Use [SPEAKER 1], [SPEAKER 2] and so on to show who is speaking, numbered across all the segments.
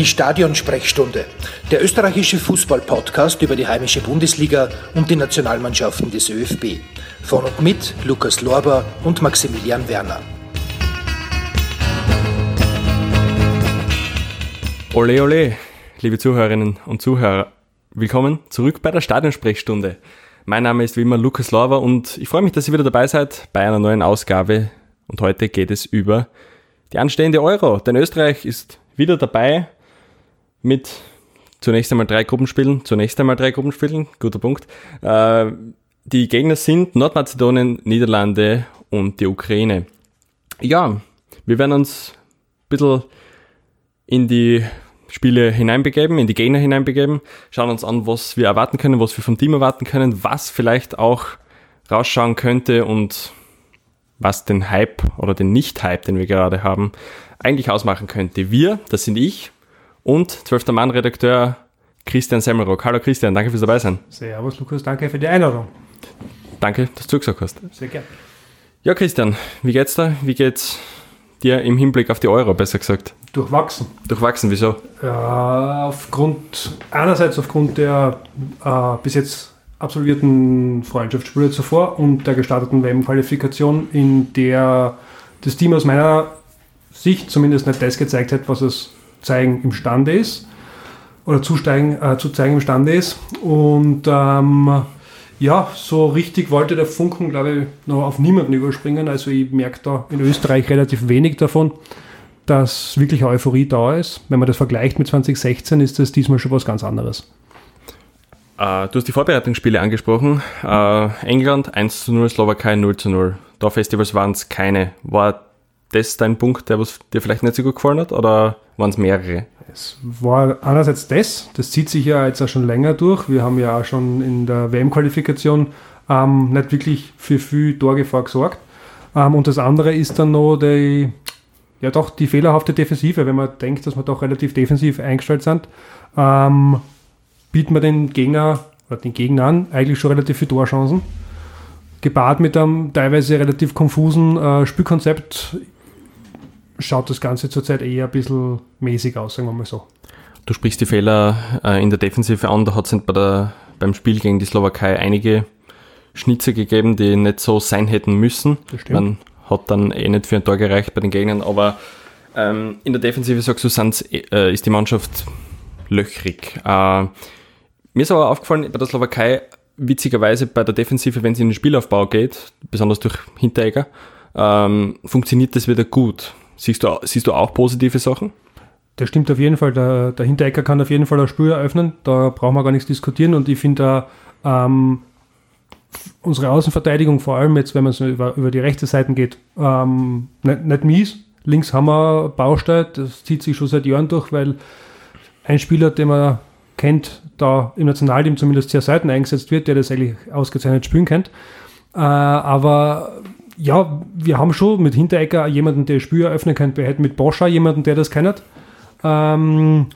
[SPEAKER 1] Die Stadionsprechstunde, der österreichische Fußball-Podcast über die heimische Bundesliga und die Nationalmannschaften des ÖFB. Von und mit Lukas Lorber und Maximilian Werner.
[SPEAKER 2] Ole, ole, liebe Zuhörerinnen und Zuhörer. Willkommen zurück bei der Stadionsprechstunde. Mein Name ist wie immer Lukas Lorber und ich freue mich, dass ihr wieder dabei seid bei einer neuen Ausgabe. Und heute geht es über die anstehende Euro. Denn Österreich ist wieder dabei mit zunächst einmal drei Gruppenspielen. Zunächst einmal drei Gruppenspielen, guter Punkt. Äh, die Gegner sind Nordmazedonien, Niederlande und die Ukraine. Ja, wir werden uns ein bisschen in die Spiele hineinbegeben, in die Gegner hineinbegeben, schauen uns an, was wir erwarten können, was wir vom Team erwarten können, was vielleicht auch rausschauen könnte und was den Hype oder den Nicht-Hype, den wir gerade haben, eigentlich ausmachen könnte. Wir, das sind ich und 12. Mann-Redakteur Christian Semmelrock. Hallo Christian, danke fürs dabei sein.
[SPEAKER 3] Servus Lukas, danke für die Einladung.
[SPEAKER 2] Danke, dass du gesagt hast.
[SPEAKER 3] Sehr gerne.
[SPEAKER 2] Ja Christian, wie geht's da? Wie geht's dir im Hinblick auf die Euro, besser gesagt?
[SPEAKER 3] Durchwachsen.
[SPEAKER 2] Durchwachsen, wieso?
[SPEAKER 3] Ja, aufgrund, einerseits aufgrund der äh, bis jetzt absolvierten Freundschaftsspiele zuvor und der gestarteten WM-Qualifikation, in der das Team aus meiner Sicht zumindest nicht das gezeigt hat, was es zeigen imstande ist oder zusteigen, äh, zu zeigen imstande ist. Und ähm, ja, so richtig wollte der Funken, glaube ich, noch auf niemanden überspringen. Also ich merke da in Österreich relativ wenig davon, dass wirklich Euphorie da ist. Wenn man das vergleicht mit 2016, ist das diesmal schon was ganz anderes.
[SPEAKER 2] Uh, du hast die Vorbereitungsspiele angesprochen. Uh, England 1 zu 0, Slowakei 0 zu 0. Da Festivals waren es keine. War das dein Punkt, der was dir vielleicht nicht so gut gefallen hat oder waren es mehrere?
[SPEAKER 3] Es war einerseits das, das zieht sich ja jetzt auch schon länger durch. Wir haben ja auch schon in der WM-Qualifikation ähm, nicht wirklich für viel Torgefahr gesorgt. Ähm, und das andere ist dann noch die, ja doch die fehlerhafte Defensive, wenn man denkt, dass wir doch relativ defensiv eingestellt sind. Ähm, bieten wir den Gegner oder den Gegnern eigentlich schon relativ viele Torchancen. Gepaart mit einem teilweise relativ konfusen äh, Spielkonzept schaut das Ganze zurzeit eher ein bisschen mäßig aus, sagen wir mal so.
[SPEAKER 2] Du sprichst die Fehler äh, in der Defensive an, da hat es bei beim Spiel gegen die Slowakei einige Schnitze gegeben, die nicht so sein hätten müssen. Man hat dann eh nicht für ein Tor gereicht bei den Gegnern, aber ähm, in der Defensive sagst du, äh, ist die Mannschaft löchrig. Äh, mir ist aber aufgefallen bei der Slowakei, witzigerweise bei der Defensive, wenn es in den Spielaufbau geht, besonders durch Hinteregger, ähm, funktioniert das wieder gut. Siehst du, siehst du auch positive Sachen?
[SPEAKER 3] Das stimmt auf jeden Fall. Der, der Hinteregger kann auf jeden Fall das Spiel eröffnen. Da brauchen wir gar nichts diskutieren. Und ich finde da ähm, unsere Außenverteidigung, vor allem jetzt, wenn man so über, über die rechte Seite geht, ähm, nicht, nicht mies. Links haben wir Baustelle, das zieht sich schon seit Jahren durch, weil ein Spieler, den man kennt, da im Nationalteam zumindest sehr selten eingesetzt wird, der das eigentlich ausgezeichnet spielen kennt. Äh, aber ja, wir haben schon mit Hinteregger jemanden, der Spiel eröffnen könnte. Wir hätten mit Boscha jemanden, der das kennt. Ähm,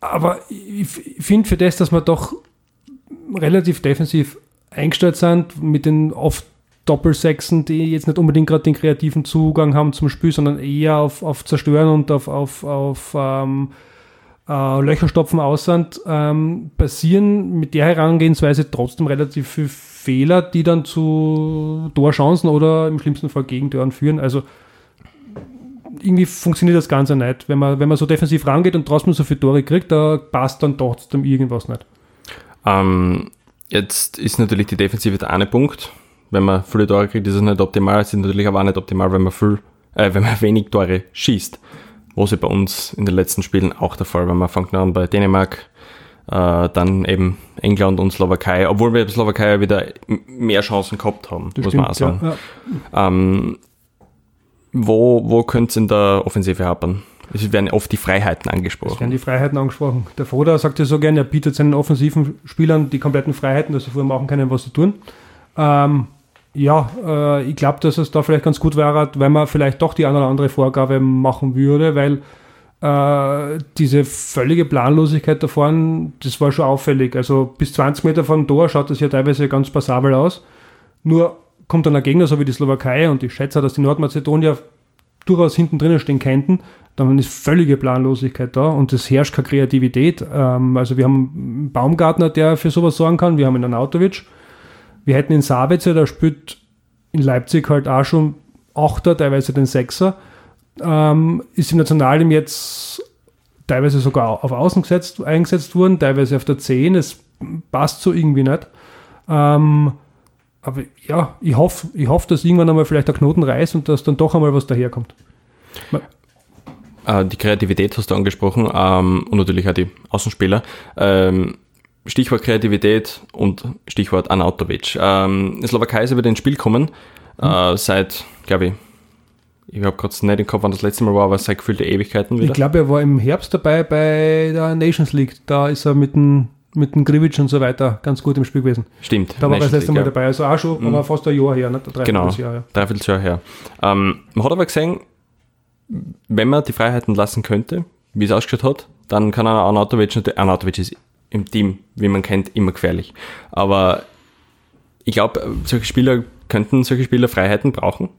[SPEAKER 3] aber ich finde für das, dass wir doch relativ defensiv eingestellt sind, mit den oft Doppelsechsen, die jetzt nicht unbedingt gerade den kreativen Zugang haben zum Spiel, sondern eher auf, auf Zerstören und auf, auf, auf ähm, äh, Löcherstopfen aussand, ähm, passieren mit der Herangehensweise trotzdem relativ viele Fehler, die dann zu Torchancen oder im schlimmsten Fall Gegentoren führen. Also irgendwie funktioniert das Ganze nicht. Wenn man, wenn man so defensiv rangeht und trotzdem so viele Tore kriegt, da passt dann trotzdem irgendwas nicht.
[SPEAKER 2] Ähm, jetzt ist natürlich die Defensive der eine Punkt. Wenn man viele Tore kriegt, ist es nicht optimal. Es ist natürlich aber auch nicht optimal, wenn man, viel, äh, wenn man wenig Tore schießt was ja bei uns in den letzten Spielen auch der Fall war. Man fängt an bei Dänemark, äh, dann eben England und Slowakei, obwohl wir bei Slowakei wieder mehr Chancen gehabt haben, das muss stimmt, man auch sagen. Ja, ja. Ähm, wo wo könnte es in der Offensive hapern? Es werden oft die Freiheiten angesprochen. Es
[SPEAKER 3] werden die Freiheiten angesprochen. Der Foda sagt ja so gerne, er bietet seinen offensiven Spielern die kompletten Freiheiten, dass sie vorher machen können, was sie tun. Ähm, ja, äh, ich glaube, dass es da vielleicht ganz gut wäre, wenn man vielleicht doch die eine oder andere Vorgabe machen würde, weil äh, diese völlige Planlosigkeit da vorne, das war schon auffällig. Also bis 20 Meter vom Tor schaut das ja teilweise ganz passabel aus. Nur kommt dann ein Gegner, so wie die Slowakei, und ich schätze, dass die Nordmazedonier durchaus hinten drinnen stehen könnten, dann ist völlige Planlosigkeit da und es herrscht keine Kreativität. Ähm, also wir haben einen Baumgartner, der für sowas sorgen kann, wir haben einen Autovic, wir hätten in Sabitzer, der spielt in Leipzig halt auch schon Achter, teilweise den Sechser, ähm, ist im Nationalteam jetzt teilweise sogar auf Außen gesetzt, eingesetzt worden, teilweise auf der 10, es passt so irgendwie nicht. Ähm, aber ja, ich hoffe, ich hoff, dass irgendwann einmal vielleicht der Knoten reißt und dass dann doch einmal was daherkommt.
[SPEAKER 2] Äh, die Kreativität hast du angesprochen ähm, und natürlich auch die Außenspieler. Ähm, Stichwort Kreativität und Stichwort Anautovic. Ähm, Slowakei ist über den Spiel kommen, mhm. äh, seit, glaube ich, ich habe gerade nicht im Kopf, wann das letzte Mal war, aber seit gefühlte Ewigkeiten
[SPEAKER 3] wieder. Ich glaube, er war im Herbst dabei bei der Nations League. Da ist er mit dem mit dem Grivic und so weiter ganz gut im Spiel gewesen.
[SPEAKER 2] Stimmt.
[SPEAKER 3] Da war er das letzte Mal ja. dabei. Also auch schon, mhm. aber fast ein Jahr her, nicht?
[SPEAKER 2] Drei genau, Jahr, ja. dreiviertel Jahr her. Ähm, man hat aber gesehen, wenn man die Freiheiten lassen könnte, wie es ausgeschaut hat, dann kann einer Arnautovic, Arnautovic ist im Team, wie man kennt, immer gefährlich. Aber ich glaube, solche Spieler könnten solche Spieler Freiheiten brauchen.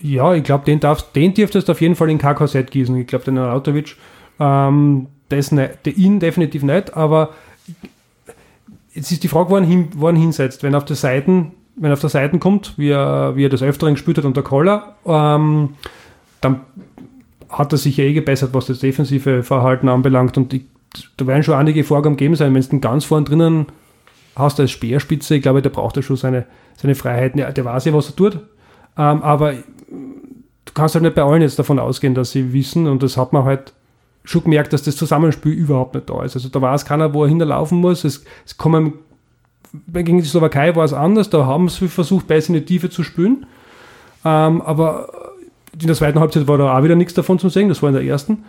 [SPEAKER 3] Ja, ich glaube, den, darfst, den dürftest du auf jeden Fall in KKZ gießen. Ich glaube, den Arnautovic, ähm, das nicht, ihn definitiv nicht, aber jetzt ist die Frage, wo er, hin, er hinsetzt. Wenn auf der Seiten, wenn er auf der Seiten kommt, wie er, wie er das Öfteren gespielt hat unter Koller, ähm, dann hat er sich ja eh gebessert, was das defensive Verhalten anbelangt. Und ich, da werden schon einige Vorgaben geben sein. Wenn du den ganz vorn drinnen hast als Speerspitze, ich glaube, der braucht ja schon seine, seine Freiheiten. Ja, der weiß ja, was er tut. Ähm, aber du kannst halt nicht bei allen jetzt davon ausgehen, dass sie wissen, und das hat man halt schon gemerkt, dass das Zusammenspiel überhaupt nicht da ist. Also da weiß keiner, wo er hinterlaufen muss. Es, es kommen, gegen die Slowakei war es anders, da haben sie versucht, besser in die Tiefe zu spielen. Ähm, aber in der zweiten Halbzeit war da auch wieder nichts davon zu sehen, das war in der ersten.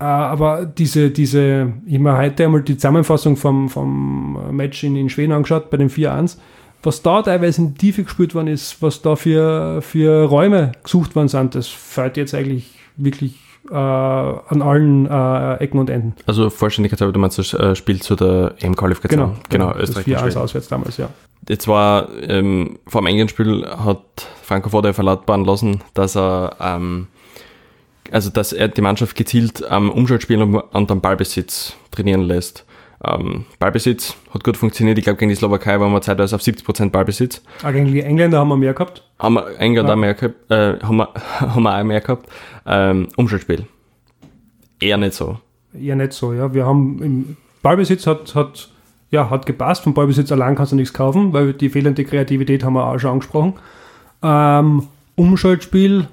[SPEAKER 3] Äh, aber diese, diese, ich habe mir heute einmal die Zusammenfassung vom, vom Match in, in Schweden angeschaut, bei dem 4-1. Was da teilweise in die Tiefe gespielt worden ist, was da für, für Räume gesucht worden sind, das fällt jetzt eigentlich wirklich äh, an allen äh, Ecken und Enden.
[SPEAKER 2] Also Vollständigkeit, du meinst das äh, Spiel zu der EM-Qualifikation?
[SPEAKER 3] Genau, genau, genau Österreich. Das 4 auswärts damals, ja.
[SPEAKER 2] Jetzt war ähm, vor dem England-Spiel hat Franco Foda verlautbaren lassen, dass er ähm, also dass er die Mannschaft gezielt am Umschaltspiel und am Ballbesitz trainieren lässt. Ähm, Ballbesitz hat gut funktioniert. Ich glaube, gegen die Slowakei waren wir zeitweise auf 70% Ballbesitz.
[SPEAKER 3] Ah, gegen die Engländer haben wir mehr gehabt?
[SPEAKER 2] Haben wir England ja. auch mehr gehabt, äh, haben, wir, haben wir auch mehr gehabt. Ähm, Umschaltspiel. Eher nicht so.
[SPEAKER 3] Eher nicht so, ja. Wir haben im Ballbesitz hat, hat, ja, hat gepasst. Vom Ballbesitz allein kannst du nichts kaufen, weil die fehlende Kreativität haben wir auch schon angesprochen. Ähm, Umschaltspiel,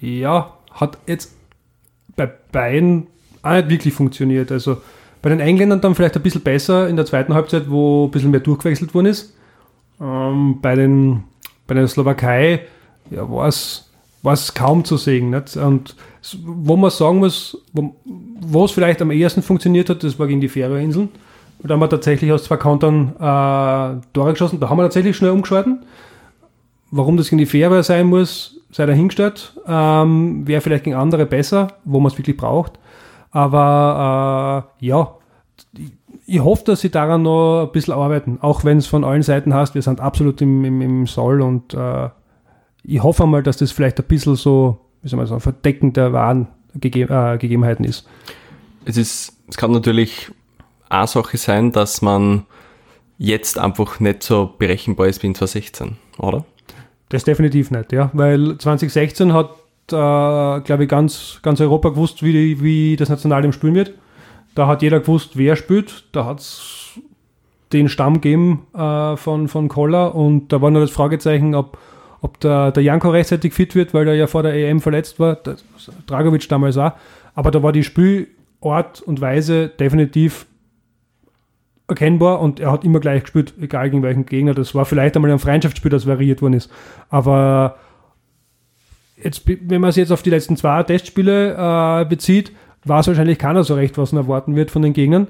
[SPEAKER 3] ja, hat jetzt bei beiden auch nicht wirklich funktioniert. Also bei den Engländern dann vielleicht ein bisschen besser in der zweiten Halbzeit, wo ein bisschen mehr durchgewechselt worden ist. Ähm, bei, den, bei der Slowakei ja, war es kaum zu sehen. Nicht? Und wo man sagen muss, wo, es vielleicht am ehesten funktioniert hat, das war gegen die Färöerinseln. Da haben wir tatsächlich aus zwei Countern äh, Tore geschossen. Da haben wir tatsächlich schnell umgeschalten. Warum das gegen die Färöer sein muss, sei dahingestellt. Ähm, Wäre vielleicht gegen andere besser, wo man es wirklich braucht. Aber äh, ja, ich hoffe, dass sie daran noch ein bisschen arbeiten, auch wenn es von allen Seiten heißt, wir sind absolut im, im, im Soll und äh, ich hoffe mal, dass das vielleicht ein bisschen so, wie soll man sagen, Verdecken der wahren Gege äh, Gegebenheiten ist.
[SPEAKER 2] Es ist, es kann natürlich eine Sache sein, dass man jetzt einfach nicht so berechenbar ist wie in 2016, oder?
[SPEAKER 3] Das definitiv nicht, ja, weil 2016 hat äh, glaube ich, ganz, ganz Europa gewusst, wie, wie das Nationalteam spielen wird. Da hat jeder gewusst, wer spielt. Da hat es den Stamm gegeben äh, von, von Koller und da war nur das Fragezeichen, ob, ob der, der Janko rechtzeitig fit wird, weil er ja vor der EM verletzt war. Das, Dragovic damals auch. Aber da war die Spielort und Weise definitiv erkennbar und er hat immer gleich gespielt, egal gegen welchen Gegner. Das war vielleicht einmal ein Freundschaftsspiel, das variiert worden ist. Aber jetzt, wenn man es jetzt auf die letzten zwei Testspiele äh, bezieht, weiß wahrscheinlich keiner so recht, was man erwarten wird von den Gegnern.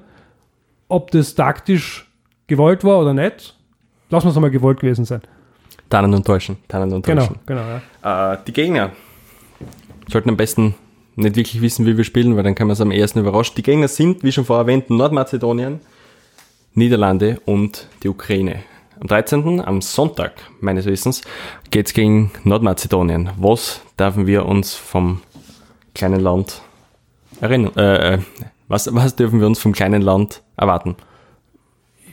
[SPEAKER 3] Ob das taktisch gewollt war oder nicht, lassen wir es einmal gewollt gewesen sein.
[SPEAKER 2] Tannen und täuschen, tannen und
[SPEAKER 3] täuschen. Genau, genau.
[SPEAKER 2] Ja. Äh, die Gegner sollten am besten nicht wirklich wissen, wie wir spielen, weil dann kann man es am ersten überrascht. Die Gegner sind, wie schon vorher erwähnt, Nordmazedonien, Niederlande und die Ukraine. Am 13., am Sonntag meines Wissens, geht es gegen Nordmazedonien. Was dürfen wir uns vom kleinen Land erinnern? Äh, was, was dürfen wir uns vom kleinen Land erwarten?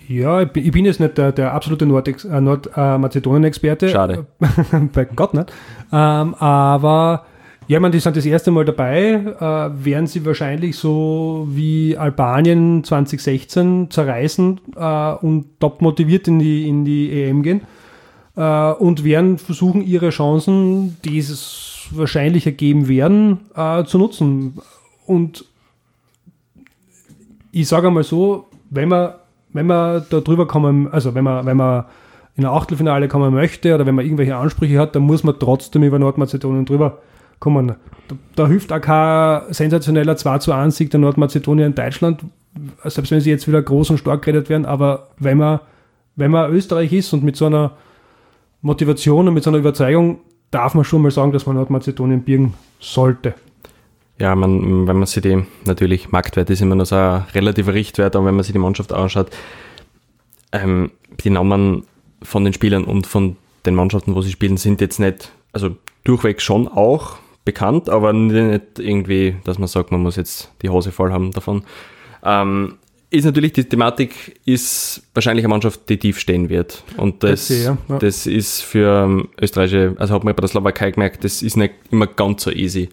[SPEAKER 3] Ja, ich bin, ich bin jetzt nicht der, der absolute Nordmazedonien-Experte.
[SPEAKER 2] Äh, Schade.
[SPEAKER 3] Bei Gott nicht. Ähm, aber ja, ich meine, die sind das erste Mal dabei. Äh, werden sie wahrscheinlich so wie Albanien 2016 zerreißen äh, und top motiviert in die, in die EM gehen. Äh, und werden versuchen, ihre Chancen, die es wahrscheinlich ergeben werden, äh, zu nutzen. Und ich sage einmal so, wenn man, wenn man da drüber kommen, also wenn man, wenn man in ein Achtelfinale kommen möchte oder wenn man irgendwelche Ansprüche hat, dann muss man trotzdem über Nordmazedonien drüber kommen. Da, da hilft auch kein sensationeller 2 zu 1 Sieg der Nordmazedonier in Deutschland, selbst wenn sie jetzt wieder groß und stark geredet werden, aber wenn man, wenn man Österreich ist und mit so einer Motivation und mit so einer Überzeugung, darf man schon mal sagen, dass man Nordmazedonien birgen sollte.
[SPEAKER 2] Ja, man, wenn man sich die, natürlich, Marktwert ist immer noch so ein relativer Richtwert, aber wenn man sich die Mannschaft anschaut, ähm, die Namen von den Spielern und von den Mannschaften, wo sie spielen, sind jetzt nicht, also durchweg schon auch bekannt, aber nicht irgendwie, dass man sagt, man muss jetzt die Hose voll haben davon. Ähm, ist natürlich, die Thematik ist wahrscheinlich eine Mannschaft, die tief stehen wird. Und das,
[SPEAKER 3] Das ja, ja.
[SPEAKER 2] das ist für ähm, österreichische, also hat man bei der Slowakei gemerkt, das ist nicht immer ganz so easy.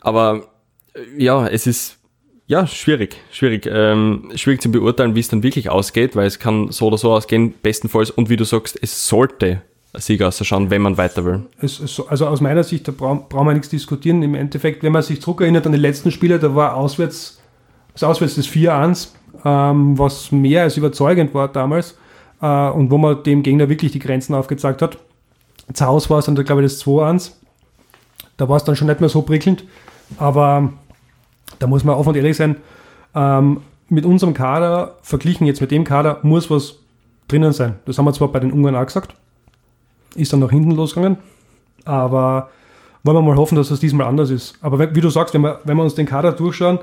[SPEAKER 2] Aber äh, ja, es ist ja schwierig, schwierig, ähm, schwierig zu beurteilen, wie es dann wirklich ausgeht, weil es kann so oder so ausgehen, bestenfalls. Und wie du sagst, es sollte Sieg ausschauen, wenn man weiter will.
[SPEAKER 3] Also aus meiner Sicht, da brauchen wir nichts diskutieren. Im Endeffekt, wenn man sich zurückerinnert an die letzten Spiele, da war auswärts, das Auswärts das 4-1, ähm, was mehr als überzeugend war damals äh, und wo man dem Gegner wirklich die Grenzen aufgezeigt hat. Zu Hause war es dann, glaube ich, das 2-1. Da war es dann schon nicht mehr so prickelnd, aber da muss man offen und ehrlich sein, ähm, mit unserem Kader, verglichen jetzt mit dem Kader, muss was drinnen sein. Das haben wir zwar bei den Ungarn auch gesagt, ist dann nach hinten losgegangen, aber wollen wir mal hoffen, dass das diesmal anders ist. Aber wie du sagst, wenn wir, wenn wir uns den Kader durchschauen,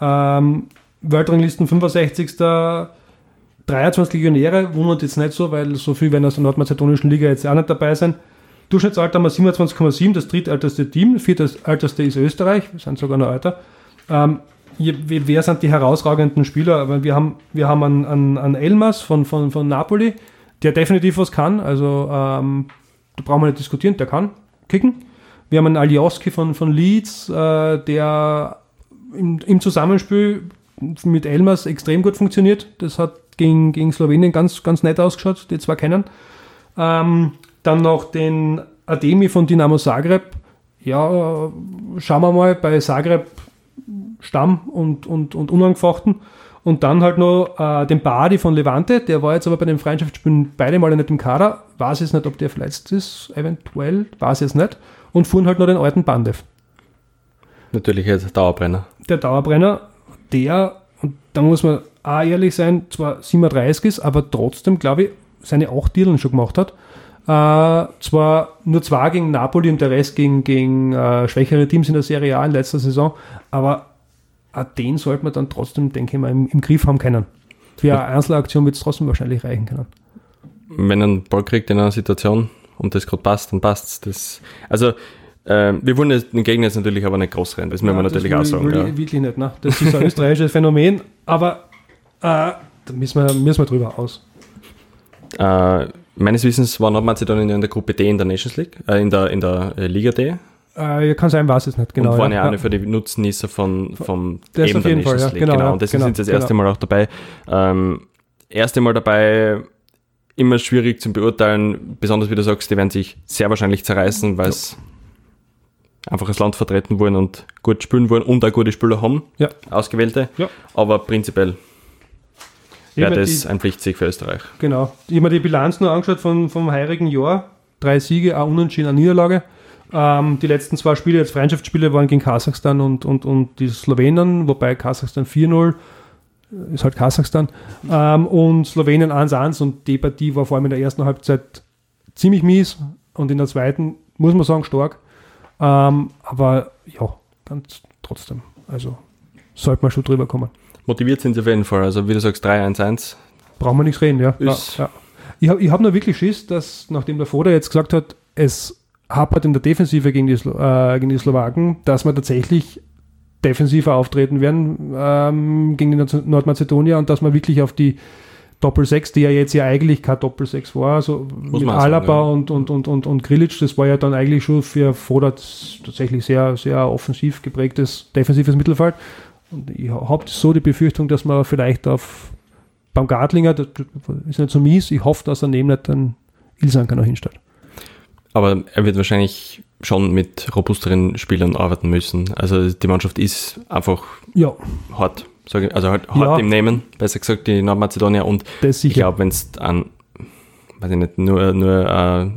[SPEAKER 3] ähm, Weltranglisten 65. 23 Legionäre, wundert jetzt nicht so, weil so viel werden aus der nordmazedonischen Liga jetzt auch nicht dabei sein. Durchschnittsalter haben wir 27,7, das drittälteste Team, viertälteste ist Österreich, wir sind sogar noch älter. Ähm, wer sind die herausragenden Spieler? Wir haben, wir haben einen, einen, einen Elmas von, von, von Napoli, der definitiv was kann. Also ähm, da brauchen wir nicht diskutieren, der kann kicken. Wir haben einen Alioski von, von Leeds, äh, der im, im Zusammenspiel mit Elmas extrem gut funktioniert. Das hat gegen, gegen Slowenien ganz, ganz nett ausgeschaut, die zwei kennen. Ähm, dann noch den Ademi von Dinamo Zagreb. Ja, schauen wir mal bei Zagreb Stamm und, und, und unangefochten. Und dann halt noch äh, den Badi von Levante, der war jetzt aber bei den Freundschaftsspielen beide Male nicht im Kader. Weiß jetzt nicht, ob der verletzt ist, eventuell, weiß jetzt nicht. Und fuhren halt noch den alten Bandev.
[SPEAKER 2] Natürlich jetzt Dauerbrenner.
[SPEAKER 3] Der Dauerbrenner, der, und da muss man auch ehrlich sein, zwar 37 ist, aber trotzdem, glaube ich, seine acht Dirlen schon gemacht hat. Äh, zwar nur zwei gegen Napoli und der Rest gegen, gegen äh, schwächere Teams in der Serie A in letzter Saison, aber den sollte man dann trotzdem, denke ich mal, im, im Griff haben können. Für eine Einzelaktion wird es trotzdem wahrscheinlich reichen können.
[SPEAKER 2] wenn einen Ball kriegt in einer Situation und das gerade passt, dann passt's. Das, also, äh, wir wollen den Gegner jetzt natürlich aber nicht groß rennen, das müssen wir
[SPEAKER 3] Ja,
[SPEAKER 2] natürlich
[SPEAKER 3] will
[SPEAKER 2] auch sagen.
[SPEAKER 3] will
[SPEAKER 2] Ja.
[SPEAKER 3] ich Wirklich nicht, ne? Das ist ein österreichisches Phänomen, aber äh, da müssen wir, müssen wir drüber aus.
[SPEAKER 2] Äh, meines Wissens war Nordmazedonien in der Gruppe D in der Nations League, äh, in der, in der äh, Liga D
[SPEAKER 3] Äh, kann sein, weiß es nicht genau.
[SPEAKER 2] und waren ja,
[SPEAKER 3] ja.
[SPEAKER 2] auch nicht für die Nutznießer von, vom
[SPEAKER 3] ist
[SPEAKER 2] eben
[SPEAKER 3] auf jeden Fall, ja, genau, ja,
[SPEAKER 2] und deswegen
[SPEAKER 3] genau,
[SPEAKER 2] sind sie das erste
[SPEAKER 3] genau.
[SPEAKER 2] Mal auch dabei. Ähm, erste Mal dabei, immer schwierig zu beurteilen, besonders wie du sagst, die werden sich sehr wahrscheinlich zerreißen, weil es einfach das Land vertreten wollen und gut spielen wollen und auch gute Spieler haben,
[SPEAKER 3] Ja.
[SPEAKER 2] ausgewählte.
[SPEAKER 3] Ja.
[SPEAKER 2] Aber prinzipiell wäre das
[SPEAKER 3] die,
[SPEAKER 2] ein Pflichtsieg für Österreich.
[SPEAKER 3] genau. Ich habe mir die Bilanz nur angeschaut von, vom heurigen Jahr. Drei Siege, ein Unentschieden, eine Niederlage. Ähm, die letzten zwei Spiele, jetzt Freundschaftsspiele, waren gegen Kasachstan und, und, und die Slowenen, wobei Kasachstan 4-0 äh, ist halt Kasachstan. Ähm, und Slowenien 1-1 und die Partie war vor allem in der ersten Halbzeit ziemlich mies und in der zweiten, muss man sagen, stark. Ähm, aber ja, ganz trotzdem. Also sollte man schon drüber kommen.
[SPEAKER 2] Motiviert sind sie auf jeden Fall. Also wie du sagst, 3-1-1.
[SPEAKER 3] Brauchen wir nichts reden, ja. Ja, ja. Ich habe ich hab nur wirklich Schiss, dass, nachdem der Foda jetzt gesagt hat, es hapert in der Defensive gegen die, äh, gegen die Slowaken, dass wir tatsächlich defensiver auftreten werden ähm, gegen die Nordmazedonier und dass wir wirklich auf die Doppel-6, die ja jetzt ja eigentlich kein Doppel-6 war, also
[SPEAKER 2] Muss
[SPEAKER 3] mit
[SPEAKER 2] man
[SPEAKER 3] Alaba
[SPEAKER 2] sagen, ja.
[SPEAKER 3] und, und, und, und, und Grilic, das war ja dann eigentlich schon für Fodat tatsächlich sehr, sehr offensiv geprägtes defensives Mittelfeld. Und ich habe so die Befürchtung, dass man vielleicht auf beim Gartlinger, das ist nicht so mies, ich hoffe, dass er neben nicht dann Ilsanker noch hinstellt.
[SPEAKER 2] Aber er wird wahrscheinlich schon mit robusteren Spielern arbeiten müssen. Also die Mannschaft ist einfach
[SPEAKER 3] Ja,
[SPEAKER 2] hart, also halt hart
[SPEAKER 3] Ja.
[SPEAKER 2] im Nehmen, besser gesagt, die Nordmazedonier. Und ich glaube, wenn es an, weiß ich nicht, nur, nur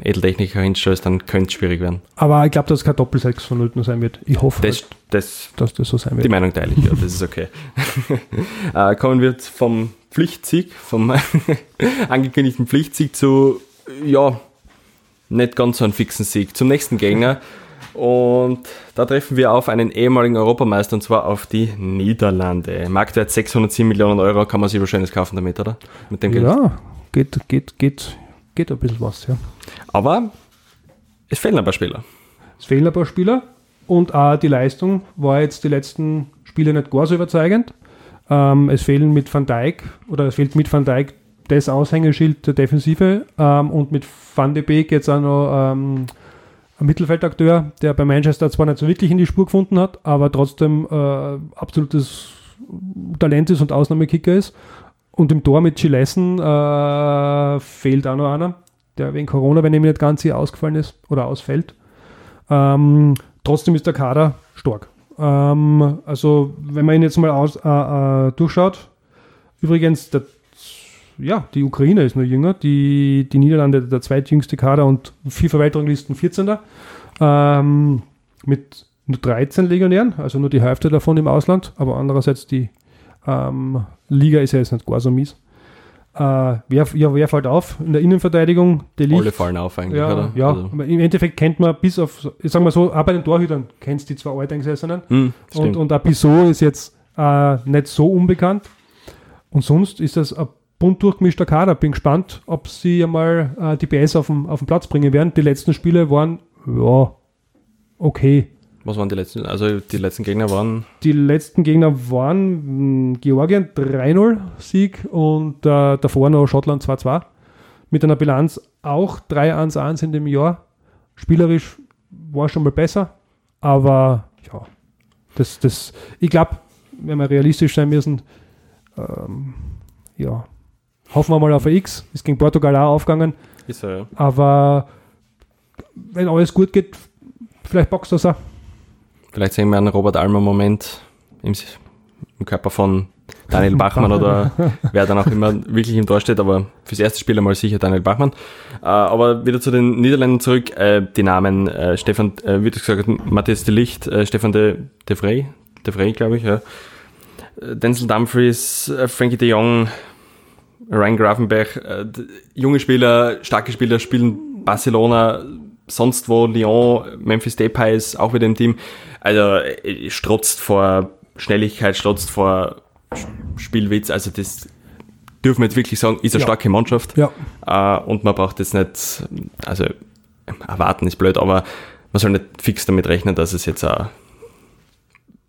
[SPEAKER 2] äh, Edeltechniker hinstellst, dann könnte es schwierig werden.
[SPEAKER 3] Aber ich glaube, dass es kein Doppel-6 von Nulten sein wird. Ich hoffe,
[SPEAKER 2] Das,
[SPEAKER 3] halt,
[SPEAKER 2] das,
[SPEAKER 3] dass das so sein
[SPEAKER 2] die
[SPEAKER 3] wird.
[SPEAKER 2] Meinung teile ich, ja, das ist okay. äh, kommen wir jetzt vom Pflichtsieg, vom angekündigten Pflichtsieg zu, ja, nicht ganz so einen fixen Sieg, zum nächsten Gegner. Und da treffen wir auf einen ehemaligen Europameister und zwar auf die Niederlande. Marktwert 607 Millionen Euro, kann man sich was Schönes kaufen damit, oder? Mit dem Geld.
[SPEAKER 3] Ja, geht, geht, geht, geht ein bisschen was, ja.
[SPEAKER 2] Aber es fehlen ein paar Spieler.
[SPEAKER 3] Es fehlen ein paar Spieler und auch die Leistung war jetzt die letzten Spiele nicht gar so überzeugend. Ähm, es fehlen mit Van Dijk oder es fehlt mit Van Dijk das Aushängeschild der Defensive ähm, und mit Van de Beek jetzt auch noch ähm, ein Mittelfeldakteur, der bei Manchester zwar nicht so wirklich in die Spur gefunden hat, aber trotzdem äh, absolutes Talent ist und Ausnahmekicker ist. Und im Tor mit Chilessen äh, fehlt auch noch einer, der wegen Corona, wenn mir nicht ganz hier ausgefallen ist oder ausfällt. Ähm, trotzdem ist der Kader stark. Ähm, also, wenn man ihn jetzt mal aus, äh, äh, durchschaut, übrigens, der, ja, die Ukraine ist nur jünger, die, die Niederlande der zweitjüngste Kader und FIFA-Weltranglisten 14. Ähm, mit nur 13 Legionären, also nur die Hälfte davon im Ausland, aber andererseits die ähm, Liga ist ja jetzt nicht gar so mies. Äh, wer, ja, wer fällt auf? In der Innenverteidigung, der
[SPEAKER 2] Alle fallen auf eigentlich,
[SPEAKER 3] ja,
[SPEAKER 2] oder?
[SPEAKER 3] ja.
[SPEAKER 2] Also,
[SPEAKER 3] im Endeffekt kennt man bis auf, ich sag mal so, auch bei den Torhütern kennst die zwei Alteingesessenen.
[SPEAKER 2] hm,
[SPEAKER 3] Und, und Abiso ist jetzt äh, nicht so unbekannt. Und sonst ist das ein bunt durchgemischter Kader. Bin gespannt, ob sie einmal äh, die PS auf den, auf den Platz bringen werden. Die letzten Spiele waren, ja, okay.
[SPEAKER 2] Was waren die letzten? Also die letzten Gegner waren
[SPEAKER 3] Die letzten Gegner waren mh, Georgien 3-0 Sieg und äh, davor noch Schottland 2-2. Mit einer Bilanz auch 3-1-1 in dem Jahr. Spielerisch war schon mal besser, aber ja, das, das, ich glaube, wenn wir realistisch sein müssen, ähm, ja, hoffen wir mal auf ein X. Ist gegen Portugal auch aufgegangen,
[SPEAKER 2] ist so, ja.
[SPEAKER 3] aber wenn alles gut geht, vielleicht boxt das auch.
[SPEAKER 2] Vielleicht sehen wir einen Robert Almer-Moment im, im Körper von Daniel Bachmann oder wer dann auch immer wirklich im Tor steht, aber fürs erste Spiel einmal sicher Daniel Bachmann. Äh, aber wieder zu den Niederländern zurück. Äh, die Namen äh, Stefan, äh, wie du gesagt hast, Matthias de Licht, äh, Stefan de, de Vrij, de Vrij, glaube ich, ja. Äh, Denzel Dumfries, äh, Frankie de Jong, Ryan Grafenberg, äh, junge Spieler, starke Spieler spielen Barcelona, sonst wo, Lyon, Memphis Depay ist auch wieder im Team. Also äh, strotzt vor Schnelligkeit, strotzt vor Spielwitz. Also das dürfen wir jetzt wirklich sagen, ist eine
[SPEAKER 3] Ja.
[SPEAKER 2] starke Mannschaft.
[SPEAKER 3] Ja,
[SPEAKER 2] Äh, und man braucht jetzt nicht, also erwarten ist blöd, aber man soll nicht fix damit rechnen, dass es jetzt auch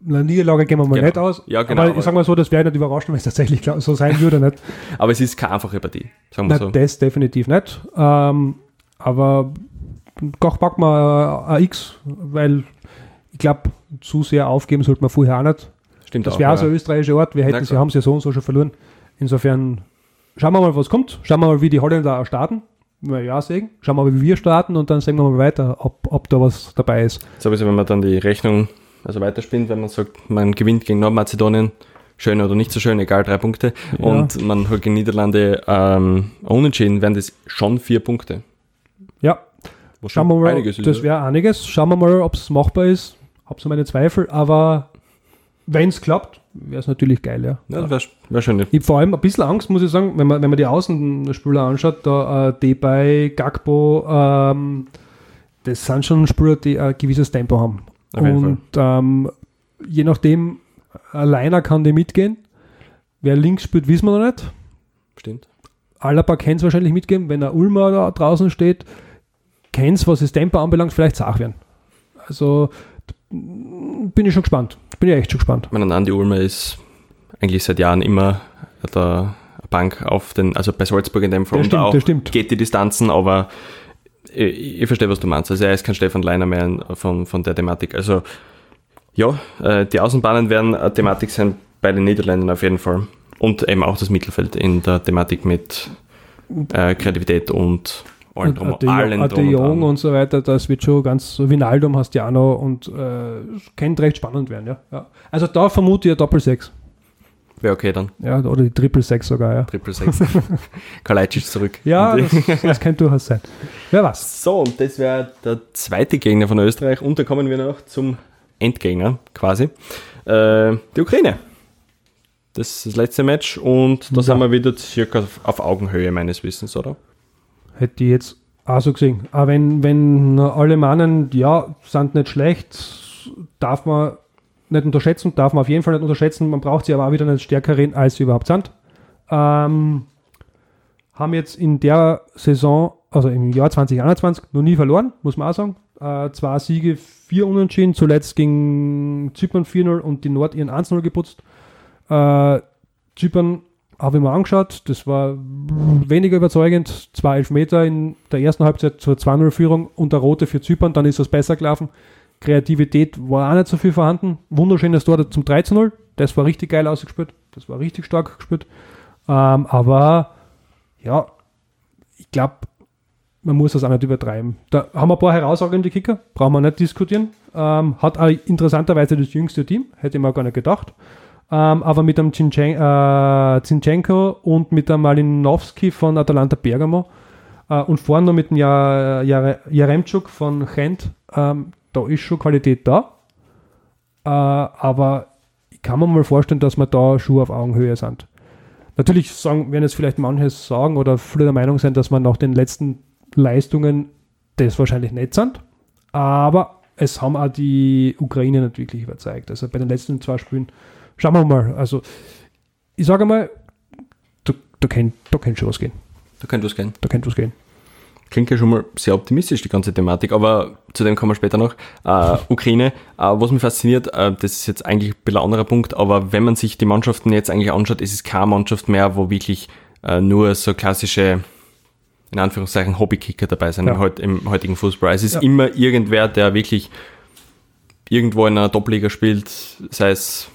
[SPEAKER 3] eine Niederlage gehen wir mal
[SPEAKER 2] Genau.
[SPEAKER 3] nicht aus.
[SPEAKER 2] Ja, genau,
[SPEAKER 3] Aber
[SPEAKER 2] aber-
[SPEAKER 3] ich sage mal so, das wäre nicht überraschend, wenn es tatsächlich so sein würde. Nicht?
[SPEAKER 2] aber es ist keine einfache Partie, sagen wir
[SPEAKER 3] Nein,
[SPEAKER 2] so.
[SPEAKER 3] das definitiv nicht. Ähm, aber doch packen wir ein X, weil ich glaube, zu sehr aufgeben sollte man vorher auch nicht.
[SPEAKER 2] Stimmt
[SPEAKER 3] Das wäre
[SPEAKER 2] ja.
[SPEAKER 3] so ein österreichischer Ort. Wir
[SPEAKER 2] Na
[SPEAKER 3] hätten sie haben sie ja so und so schon verloren. Insofern schauen wir mal, was kommt. Schauen wir mal, wie die Holländer auch starten. Na ja, sehen. Schauen wir mal, wie wir starten und dann sehen wir mal weiter, ob, ob da was dabei ist.
[SPEAKER 2] Sowieso, wenn man dann die Rechnung also weiterspinnt, wenn man sagt, man gewinnt gegen Nordmazedonien, schön oder nicht so schön, egal, drei Punkte.
[SPEAKER 3] Ja.
[SPEAKER 2] Und man holt gegen Niederlande ähm, unentschieden, wären das schon vier Punkte.
[SPEAKER 3] Ja,
[SPEAKER 2] Was
[SPEAKER 3] schauen wir mal.
[SPEAKER 2] einiges ist,
[SPEAKER 3] das wäre einiges. Schauen wir mal, ob es machbar ist. Hab so meine Zweifel, aber wenn es klappt, wäre es natürlich geil, ja.
[SPEAKER 2] Ja, das wäre wär schön.
[SPEAKER 3] Ich habe vor allem ein bisschen Angst, muss ich sagen, wenn man, wenn man die Außenspieler anschaut, da äh, Debay, Gagbo, ähm, das sind schon Spieler, die ein gewisses Tempo haben.
[SPEAKER 2] Auf jeden
[SPEAKER 3] Und ähm, je nachdem, alleiner kann die mitgehen. Wer links spielt, wissen wir noch nicht.
[SPEAKER 2] Stimmt.
[SPEAKER 3] Alaba kann es wahrscheinlich mitgehen, wenn er Ulmer da draußen steht. Kens, was das Tempo anbelangt, vielleicht Sach werden. Also bin ich schon gespannt. Bin ich echt schon gespannt.
[SPEAKER 2] Ich meine, Andi Ulmer ist eigentlich seit Jahren immer der Bank auf den, also bei Salzburg in dem Fall
[SPEAKER 3] Das stimmt,
[SPEAKER 2] auch
[SPEAKER 3] das stimmt.
[SPEAKER 2] geht die Distanzen, aber ich, ich verstehe, was du meinst. Also er ist kein Stefan Leiner mehr von, von der Thematik. Also ja, äh, die Außenbahnen werden eine Thematik sein bei den Niederländern auf jeden Fall. Und eben auch das Mittelfeld in der Thematik mit äh, Kreativität und allen
[SPEAKER 3] Und
[SPEAKER 2] drum,
[SPEAKER 3] Ade
[SPEAKER 2] allen
[SPEAKER 3] Ade
[SPEAKER 2] und
[SPEAKER 3] Jong und so weiter, das wird schon ganz, so Vinaldum hast ja auch noch und äh, könnte recht spannend werden, ja. ja. Also da vermute ich ein Doppel-Sechs.
[SPEAKER 2] Wäre okay dann.
[SPEAKER 3] Ja, oder die Triple-Sechs sogar, ja.
[SPEAKER 2] Triple Six. Kalajdzic zurück.
[SPEAKER 3] Ja, das, das könnte durchaus sein. Wer weiß.
[SPEAKER 2] So, und das wäre der zweite Gegner von Österreich. Und da kommen wir noch zum Endgegner quasi. Äh, die Ukraine. Das ist das letzte Match und da
[SPEAKER 3] Ja.
[SPEAKER 2] sind wir wieder circa auf, auf Augenhöhe meines Wissens, oder?
[SPEAKER 3] Hätte ich jetzt auch so gesehen. Aber wenn, wenn alle meinen, ja, sind nicht schlecht, darf man nicht unterschätzen, darf man auf jeden Fall nicht unterschätzen. Man braucht sie aber auch wieder nicht stärker reden, als sie überhaupt sind. Ähm, haben jetzt in der Saison, also im Jahr 2021, noch nie verloren, muss man auch sagen. Äh, zwei Siege, vier Unentschieden, zuletzt gegen Zypern 4-0 und die Nord ihren 1-0 geputzt. Äh, Zypern habe ich mir angeschaut, das war weniger überzeugend. Zwei Elfmeter in der ersten Halbzeit zur 2-0-Führung und der Rote für Zypern, dann ist das besser gelaufen. Kreativität war auch nicht so viel vorhanden. Wunderschönes Tor zum 3-0, das war richtig geil ausgespielt, das war richtig stark gespielt. Ähm, aber ja, ich glaube, man muss das auch nicht übertreiben. Da haben wir ein paar herausragende Kicker, brauchen wir nicht diskutieren. Ähm, hat auch interessanterweise das jüngste Team, hätte man gar nicht gedacht. Ähm, aber mit dem Zinchenko, äh, Zinchenko und mit dem Malinowski von Atalanta Bergamo äh, und vorne noch mit dem ja Jare- Jaremczuk von Gent, ähm, da ist schon Qualität da. Äh, aber ich kann mir mal vorstellen, dass wir da schon auf Augenhöhe sind. Natürlich sagen, werden jetzt vielleicht manche sagen oder viele der Meinung sein, dass man nach den letzten Leistungen das wahrscheinlich nicht sind. Aber es haben auch die Ukraine nicht wirklich überzeugt. Also bei den letzten zwei Spielen, schauen wir mal. Also ich sage mal, da, da kann da kann schon was gehen.
[SPEAKER 2] Da könnte was gehen.
[SPEAKER 3] Da könnte was gehen.
[SPEAKER 2] Klingt ja schon mal sehr optimistisch, die ganze Thematik, aber zu dem kommen wir später noch. Äh, Ukraine, äh, was mich fasziniert, äh, das ist jetzt eigentlich ein bisschen anderer Punkt, aber wenn man sich die Mannschaften jetzt eigentlich anschaut, ist es keine Mannschaft mehr, wo wirklich äh, nur so klassische, in Anführungszeichen, Hobbykicker dabei sind
[SPEAKER 3] Ja.
[SPEAKER 2] im, heut, im heutigen Fußball. Es ist
[SPEAKER 3] Ja.
[SPEAKER 2] immer irgendwer, der wirklich irgendwo in einer Top-Liga spielt, sei es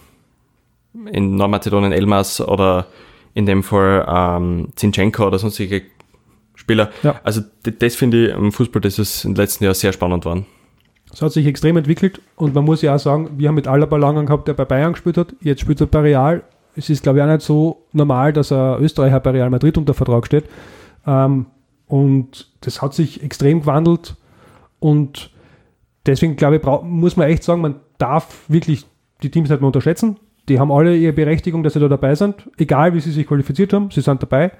[SPEAKER 2] in Nordmazedonien Elmas oder in dem Fall ähm, Zinchenko oder sonstige Spieler.
[SPEAKER 3] Ja.
[SPEAKER 2] Also das finde ich am Fußball, das ist im letzten Jahr sehr spannend war.
[SPEAKER 3] Es hat sich extrem entwickelt und man muss ja auch sagen, wir haben mit Alaba lange gehabt, der bei Bayern gespielt hat, jetzt spielt er bei Real. Es ist, glaube ich, auch nicht so normal, dass ein Österreicher bei Real Madrid unter Vertrag steht. Ähm, und das hat sich extrem gewandelt und deswegen, glaube ich, muss man echt sagen, man darf wirklich die Teams nicht mehr unterschätzen. Die haben alle ihre Berechtigung, dass sie da dabei sind, egal wie sie sich qualifiziert haben, sie sind dabei.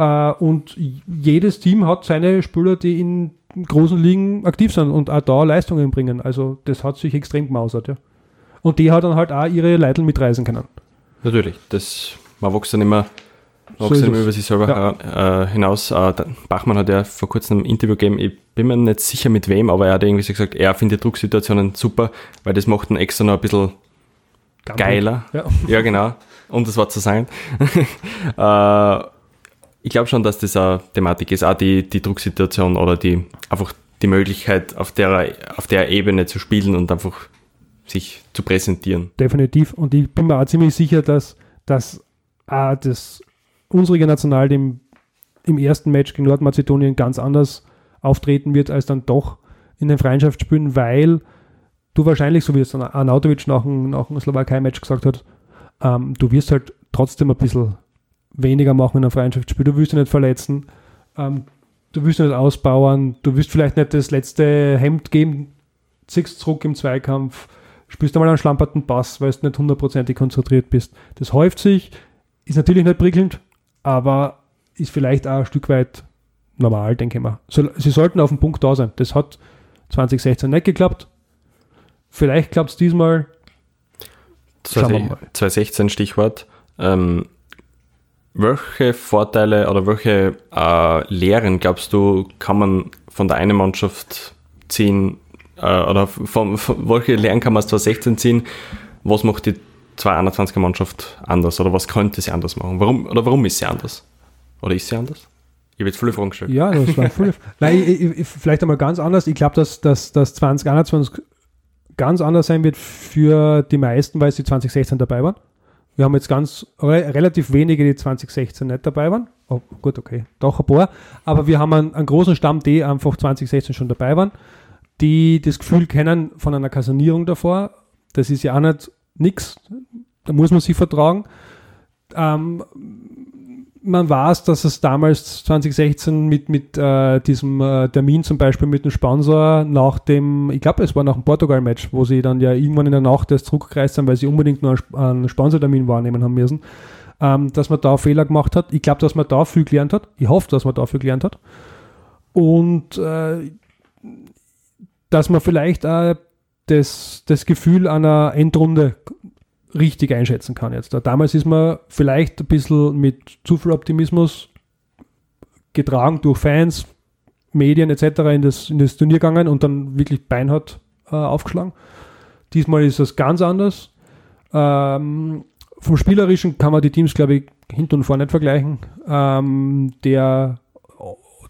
[SPEAKER 3] Äh, und jedes Team hat seine Spieler, die in großen Ligen aktiv sind und auch da Leistungen bringen. Also das hat sich extrem gemausert, ja. Und die hat dann halt auch ihre Leitl mitreisen können.
[SPEAKER 2] Natürlich, das, man wächst dann immer,
[SPEAKER 3] So
[SPEAKER 2] wächst dann immer über sich selber äh, hinaus. Äh, Bachmann hat ja vor kurzem ein Interview gegeben, ich bin mir nicht sicher mit wem, aber er hat irgendwie so gesagt, er findet Drucksituationen super, weil das macht ihn extra noch ein bisschen geiler.
[SPEAKER 3] Ja.
[SPEAKER 2] Ja, genau. Um das Wort zu sagen. ich glaube schon, dass das eine Thematik ist, auch die, die Drucksituation oder die einfach die Möglichkeit, auf der, auf der Ebene zu spielen und einfach sich zu präsentieren.
[SPEAKER 3] definitiv. Und ich bin mir auch ziemlich sicher, dass, dass auch das unsere National im, im ersten Match gegen Nordmazedonien ganz anders auftreten wird, als dann doch in den Freundschaftsspielen, weil du wahrscheinlich, so wie es Arnautovic nach dem, nach dem Slowakei-Match gesagt hat, ähm, du wirst halt trotzdem ein bisschen weniger machen in einem Freundschaftsspiel. Du willst dich nicht verletzen, ähm, du willst nicht ausbauen, du willst vielleicht nicht das letzte Hemd geben, ziehst zurück im Zweikampf, spielst einmal einen schlamperten Pass, weil du nicht hundertprozentig konzentriert bist. Das häuft sich, ist natürlich nicht prickelnd, aber ist vielleicht auch ein Stück weit normal, denke ich mal. So, sie sollten auf dem Punkt da sein. Das hat 2016 nicht geklappt. Vielleicht klappt es diesmal. Schauen wir mal.
[SPEAKER 2] 2016 Stichwort. Ähm, welche Vorteile oder welche äh, Lehren glaubst du, kann man von der einen Mannschaft ziehen äh, oder von, von, welche Lehren kann man aus 2016 ziehen? Was macht die 221er Mannschaft anders oder was könnte sie anders machen? Warum oder warum ist sie anders? Oder ist sie anders? Ich habe jetzt viele Fragen gestellt.
[SPEAKER 3] Ja, das war viele. Nein, ich, ich, vielleicht einmal ganz anders. Ich glaube, dass, dass, dass 2021 ganz anders sein wird für die meisten, weil sie 2016 dabei waren. Wir haben jetzt ganz re relativ wenige, die 2016 nicht dabei waren. Oh, gut, okay, doch ein paar. Aber wir haben einen, einen großen Stamm, die einfach 2016 schon dabei waren, die das Gefühl kennen von einer Kasanierung davor. Das ist ja auch nicht nichts. Da muss man sich vertragen. Ähm, man weiß, dass es damals 2016 mit, mit äh, diesem äh, Termin zum Beispiel mit dem Sponsor nach dem, ich glaube, es war nach dem Portugal-Match, wo sie dann ja irgendwann in der Nacht erst zurückgereist sind, weil sie unbedingt nur einen Sponsortermin wahrnehmen haben müssen, ähm, dass man da Fehler gemacht hat. Ich glaube, dass man da viel gelernt hat. Ich hoffe, dass man da viel gelernt hat. Und äh, dass man vielleicht auch das, das Gefühl einer Endrunde richtig einschätzen kann jetzt. Damals ist man vielleicht ein bisschen mit zu viel Optimismus getragen durch Fans, Medien etc. in das, in das Turnier gegangen und dann wirklich beinhart äh, aufgeschlagen. Diesmal ist es ganz anders. Ähm, vom Spielerischen kann man die Teams, glaube ich, hinten und vorne nicht vergleichen. Ähm, der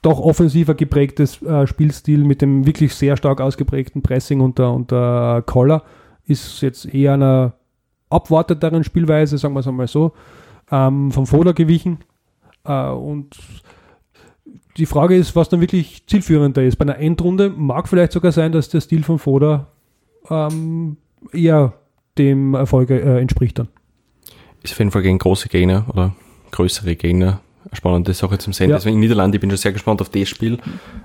[SPEAKER 3] doch offensiver geprägtes äh, Spielstil mit dem wirklich sehr stark ausgeprägten Pressing unter, unter Collar ist jetzt eher einer abwarteteren Spielweise, sagen wir es einmal so, ähm, vom Foda gewichen. Äh, und die Frage ist, was dann wirklich zielführender ist. Bei einer Endrunde mag vielleicht sogar sein, dass der Stil von Foda ähm, eher dem Erfolg äh, entspricht dann.
[SPEAKER 2] Ist auf jeden Fall gegen große Gegner oder größere Gegner spannende Sache zum Sehen. Ja. Deswegen in Niederlande, ich bin schon sehr gespannt auf das Spiel,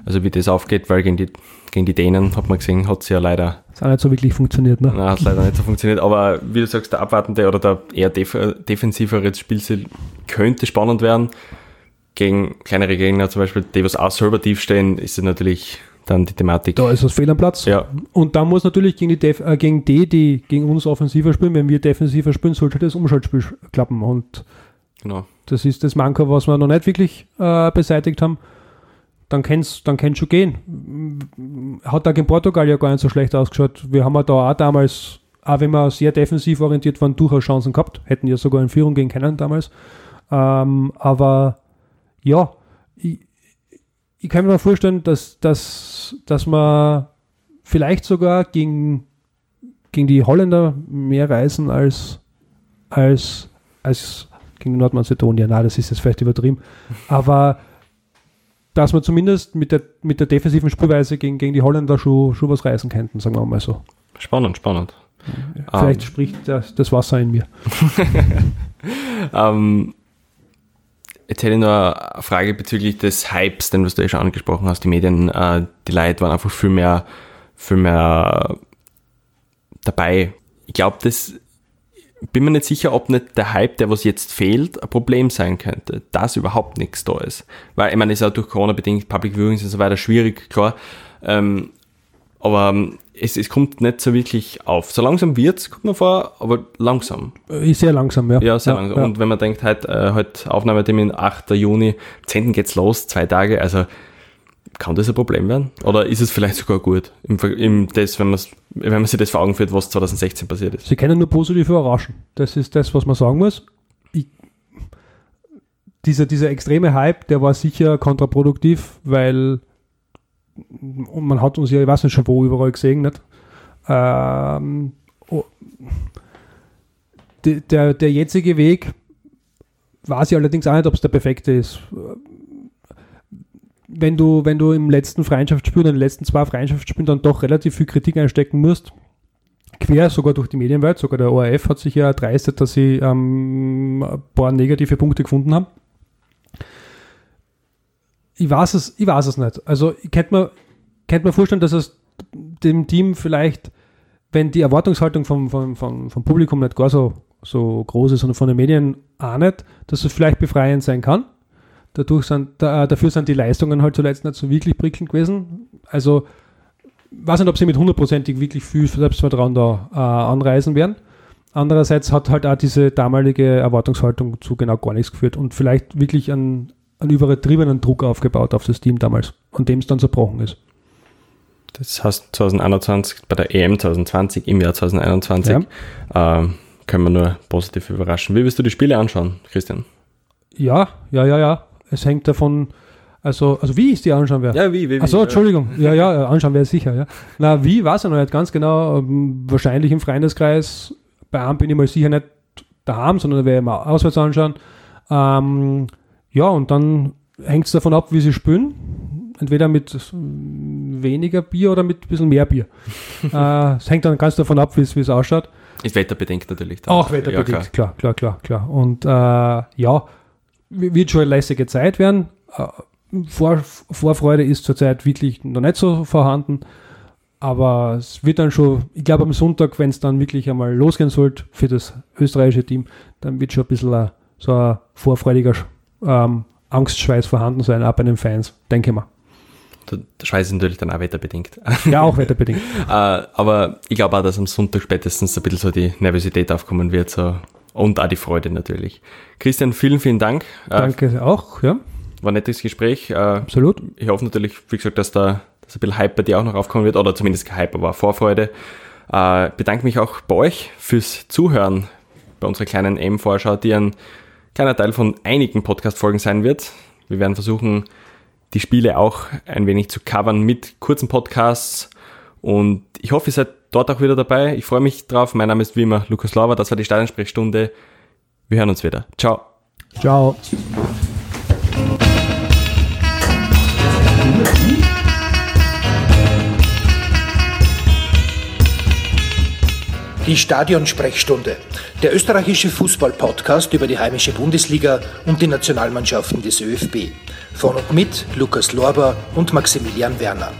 [SPEAKER 2] also wie das aufgeht, weil gegen die, gegen die Dänen, hat man gesehen, hat es ja leider.
[SPEAKER 3] Das hat nicht so wirklich funktioniert, ne?
[SPEAKER 2] Nein, hat leider nicht so funktioniert, aber wie du sagst, der abwartende oder der eher def defensivere Spielstil könnte spannend werden. Gegen kleinere Gegner, zum Beispiel die, was auch selber tief stehen, ist es natürlich dann die Thematik.
[SPEAKER 3] Da ist das Fehl am Platz.
[SPEAKER 2] Ja.
[SPEAKER 3] Und da muss natürlich gegen die, Def äh, gegen die, die gegen uns offensiver spielen, wenn wir defensiver spielen, sollte das Umschaltspiel klappen. Und
[SPEAKER 2] genau.
[SPEAKER 3] Das ist das Manko, was wir noch nicht wirklich äh, beseitigt haben. Dann kann es dann schon gehen. Hat auch in Portugal ja gar nicht so schlecht ausgeschaut. Wir haben ja da auch damals, auch wenn wir sehr defensiv orientiert waren, durchaus Chancen gehabt. Hätten ja sogar in Führung gehen können damals. Ähm, aber ja, ich, ich kann mir vorstellen, dass, dass, dass man vielleicht sogar gegen, gegen die Holländer mehr reisen als, als, als gegen Nordmazedonien. Na, das ist jetzt vielleicht übertrieben. Aber dass wir zumindest mit der, mit der defensiven Spielweise gegen, gegen die Holländer schon, schon was reißen könnten, sagen wir mal so.
[SPEAKER 2] Spannend, spannend.
[SPEAKER 3] Vielleicht um. Ähm. spricht das, das, Wasser in mir.
[SPEAKER 2] um, ähm, jetzt hätte ich noch eine Frage bezüglich des Hypes, den du ja schon angesprochen hast. Die Medien, uh, die Leute waren einfach viel mehr, viel mehr dabei. Ich glaube, das bin mir nicht sicher, ob nicht der Hype, der was jetzt fehlt, ein Problem sein könnte, dass überhaupt nichts da ist. Weil, ich meine, es ist auch durch Corona bedingt, Public Viewings und so weiter schwierig, klar. Ähm, aber ähm, es, es kommt nicht so wirklich auf. So langsam wird es, kommt man vor, aber langsam.
[SPEAKER 3] Äh, sehr langsam, ja.
[SPEAKER 2] Ja, sehr ja, langsam. Ja. Und wenn man denkt, heute, äh, heute Aufnahmetermin 8. Juni, 10. geht's los, zwei Tage, also kann das ein Problem werden? Oder ist es vielleicht sogar gut, im, im das, wenn, wenn man sich das vor Augen führt, was 2016 passiert ist?
[SPEAKER 3] Sie können nur positiv überraschen. Das ist das, was man sagen muss. Ich, dieser, dieser extreme Hype, der war sicher kontraproduktiv, weil man hat uns ja, ich weiß nicht schon wo, überall gesehen, nicht? Ähm, oh, der, der jetzige Weg weiß ich allerdings auch nicht, ob es der perfekte ist wenn du, wenn du im letzten Freundschaftsspiel, in den letzten zwei Freundschaftsspielen dann doch relativ viel Kritik einstecken musst, quer sogar durch die Medienwelt, sogar der ORF hat sich ja erdreistet, dass sie ähm, ein paar negative Punkte gefunden haben. Ich weiß es, ich weiß es nicht. Also ich könnte mir, könnte mir vorstellen, dass es dem Team vielleicht, wenn die Erwartungshaltung vom, vom, vom, vom Publikum nicht gar so, so groß ist, sondern von den Medien auch nicht, dass es vielleicht befreiend sein kann Dadurch sind, da, dafür sind die Leistungen halt zuletzt nicht so wirklich prickelnd gewesen. Also, weiß nicht, ob sie mit hundertprozentig wirklich viel Selbstvertrauen da äh, anreisen werden. Andererseits hat halt auch diese damalige Erwartungshaltung zu genau gar nichts geführt und vielleicht wirklich einen, einen übertriebenen Druck aufgebaut auf das Team damals, an dem es dann zerbrochen ist.
[SPEAKER 2] Das heißt 2021 bei der EM 2020 im Jahr 2021 ja. äh, können wir nur positiv überraschen. Wie wirst du die Spiele anschauen, Christian?
[SPEAKER 3] Ja, ja, ja, ja. Es hängt davon, also, also wie ich die anschauen werde.
[SPEAKER 2] Ja, wie, wie,
[SPEAKER 3] Achso, Entschuldigung. Ja, ja, anschauen werde sicher, ja. Na, wie, weiß ich noch nicht ganz genau. Ähm, wahrscheinlich im Freundeskreis. Bei einem bin ich mal sicher nicht daheim, sondern werde ich mal auswärts anschauen. Ähm, ja, und dann hängt es davon ab, wie sie spielen entweder mit weniger Bier oder mit ein bisschen mehr Bier. äh, es hängt dann ganz davon ab, wie es ausschaut.
[SPEAKER 2] Ist wetterbedingt natürlich.
[SPEAKER 3] Dann. Auch wetterbedingt, ja, klar. klar, klar, klar, klar. Und äh, ja, wird schon eine lässige Zeit werden. Äh, Vor, Vorfreude ist zurzeit wirklich noch nicht so vorhanden. Aber es wird dann schon, ich glaube am Sonntag, wenn es dann wirklich einmal losgehen sollte für das österreichische Team, dann wird schon ein bisschen ein, so ein vorfreudiger ähm, Angstschweiß vorhanden sein, auch bei den Fans, denke ich mal.
[SPEAKER 2] Der Schweiß ist natürlich dann auch wetterbedingt.
[SPEAKER 3] Ja, auch wetterbedingt.
[SPEAKER 2] äh, aber ich glaube auch, dass am Sonntag spätestens ein bisschen so die Nervosität aufkommen wird so, und auch die Freude natürlich. Christian, vielen, vielen Dank.
[SPEAKER 3] Äh, Danke äh, auch, ja.
[SPEAKER 2] War ein nettes Gespräch. Äh,
[SPEAKER 3] Absolut.
[SPEAKER 2] Ich hoffe natürlich, wie gesagt, dass da dass ein bisschen Hype bei dir auch noch aufkommen wird, oder zumindest kein Hype, aber Vorfreude. Äh, bedanke mich auch bei euch fürs Zuhören bei unserer kleinen M-Vorschau, die ein kleiner Teil von einigen Podcast-Folgen sein wird. Wir werden versuchen, die Spiele auch ein wenig zu covern mit kurzen Podcasts. Und ich hoffe, ihr seid dort auch wieder dabei. Ich freue mich drauf. Mein Name ist wie immer Lukas Lauber. Das war die Stadionsprechstunde. Wir hören uns wieder. Ciao.
[SPEAKER 3] Ciao.
[SPEAKER 1] Die Stadionsprechstunde, der österreichische Fußball-Podcast über die heimische Bundesliga und die Nationalmannschaften des ÖFB. Von und mit Lukas Lorber und Maximilian Werner.